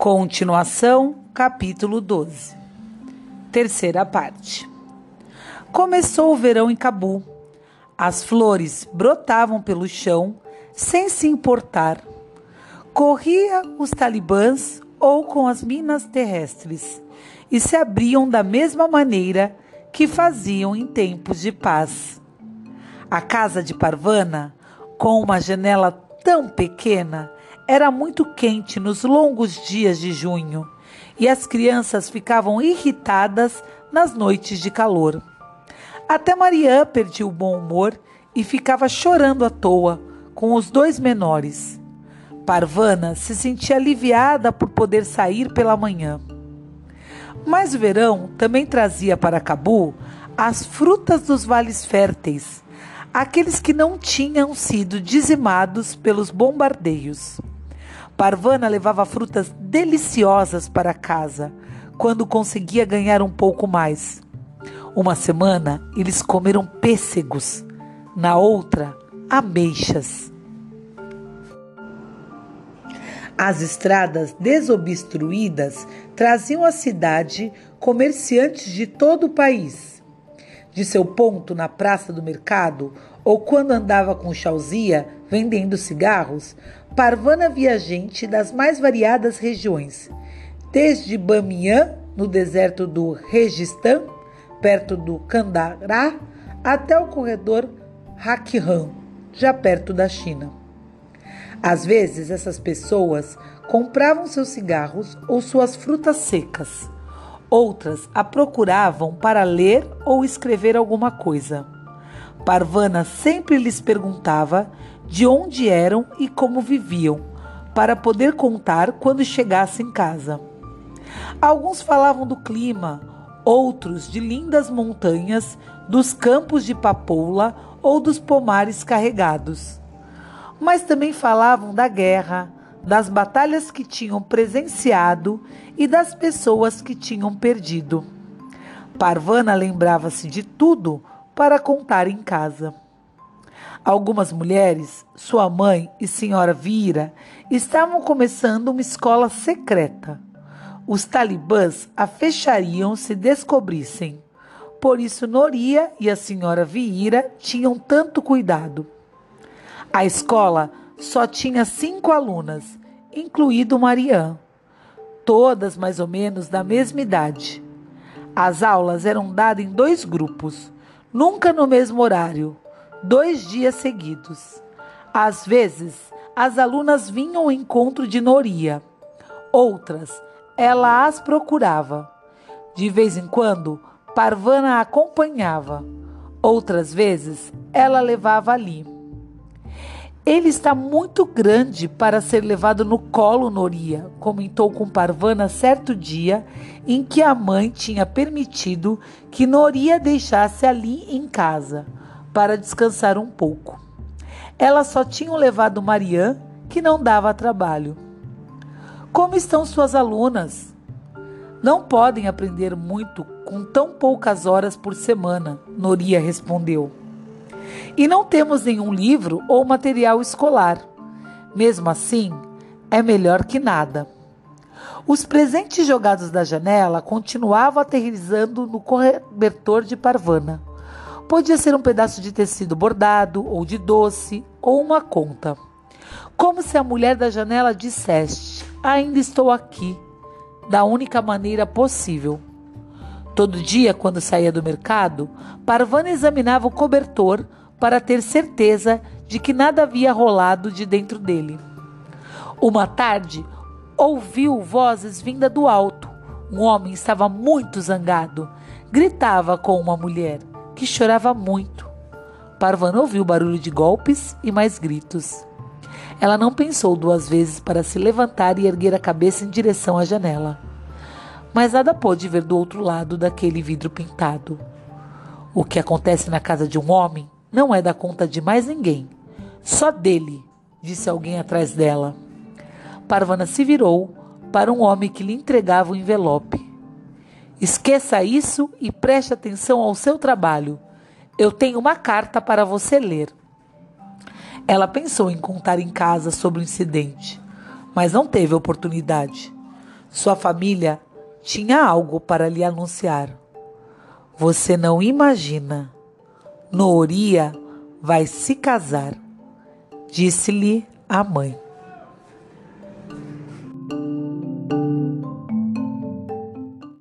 Continuação, capítulo 12. Terceira parte. Começou o verão em Cabu. As flores brotavam pelo chão sem se importar. Corria os talibãs ou com as minas terrestres e se abriam da mesma maneira que faziam em tempos de paz. A casa de Parvana, com uma janela tão pequena, era muito quente nos longos dias de junho e as crianças ficavam irritadas nas noites de calor. Até Mariã perdia o bom humor e ficava chorando à toa com os dois menores. Parvana se sentia aliviada por poder sair pela manhã. Mas o verão também trazia para Cabu as frutas dos vales férteis, aqueles que não tinham sido dizimados pelos bombardeios. Parvana levava frutas deliciosas para casa quando conseguia ganhar um pouco mais. Uma semana eles comeram pêssegos, na outra, ameixas. As estradas desobstruídas traziam à cidade comerciantes de todo o país. De seu ponto na praça do mercado, ou quando andava com Chauzia vendendo cigarros, Parvana via gente das mais variadas regiões, desde Bamiyan, no deserto do Registã, perto do Candará, até o corredor Hakhan, já perto da China. Às vezes, essas pessoas compravam seus cigarros ou suas frutas secas. Outras a procuravam para ler ou escrever alguma coisa. Parvana sempre lhes perguntava de onde eram e como viviam, para poder contar quando chegasse em casa. Alguns falavam do clima, outros de lindas montanhas, dos campos de papoula ou dos pomares carregados. Mas também falavam da guerra, das batalhas que tinham presenciado e das pessoas que tinham perdido. Parvana lembrava-se de tudo para contar em casa. Algumas mulheres, sua mãe e senhora Vira, estavam começando uma escola secreta. Os talibãs a fechariam se descobrissem. Por isso, Noria e a senhora Vira tinham tanto cuidado. A escola só tinha cinco alunas, incluído Marianne, todas mais ou menos da mesma idade. As aulas eram dadas em dois grupos nunca no mesmo horário, dois dias seguidos. Às vezes, as alunas vinham ao encontro de Noria, outras, ela as procurava. De vez em quando, Parvana a acompanhava, outras vezes, ela levava ali. Ele está muito grande para ser levado no colo, Noria, comentou com Parvana certo dia em que a mãe tinha permitido que Noria deixasse ali em casa para descansar um pouco. Elas só tinham levado Marian, que não dava trabalho. Como estão suas alunas? Não podem aprender muito com tão poucas horas por semana, Noria respondeu. E não temos nenhum livro ou material escolar. Mesmo assim, é melhor que nada. Os presentes jogados da janela continuavam aterrizando no cobertor de Parvana. Podia ser um pedaço de tecido bordado, ou de doce, ou uma conta. Como se a mulher da janela dissesse: Ainda estou aqui, da única maneira possível. Todo dia, quando saía do mercado, Parvana examinava o cobertor para ter certeza de que nada havia rolado de dentro dele. Uma tarde, ouviu vozes vinda do alto. Um homem estava muito zangado. Gritava com uma mulher que chorava muito. Parvana ouviu barulho de golpes e mais gritos. Ela não pensou duas vezes para se levantar e erguer a cabeça em direção à janela. Mas nada pôde ver do outro lado daquele vidro pintado. O que acontece na casa de um homem não é da conta de mais ninguém. Só dele, disse alguém atrás dela. Parvana se virou para um homem que lhe entregava o envelope. Esqueça isso e preste atenção ao seu trabalho. Eu tenho uma carta para você ler. Ela pensou em contar em casa sobre o incidente, mas não teve oportunidade. Sua família tinha algo para lhe anunciar. Você não imagina. Nooria vai se casar, disse-lhe a mãe.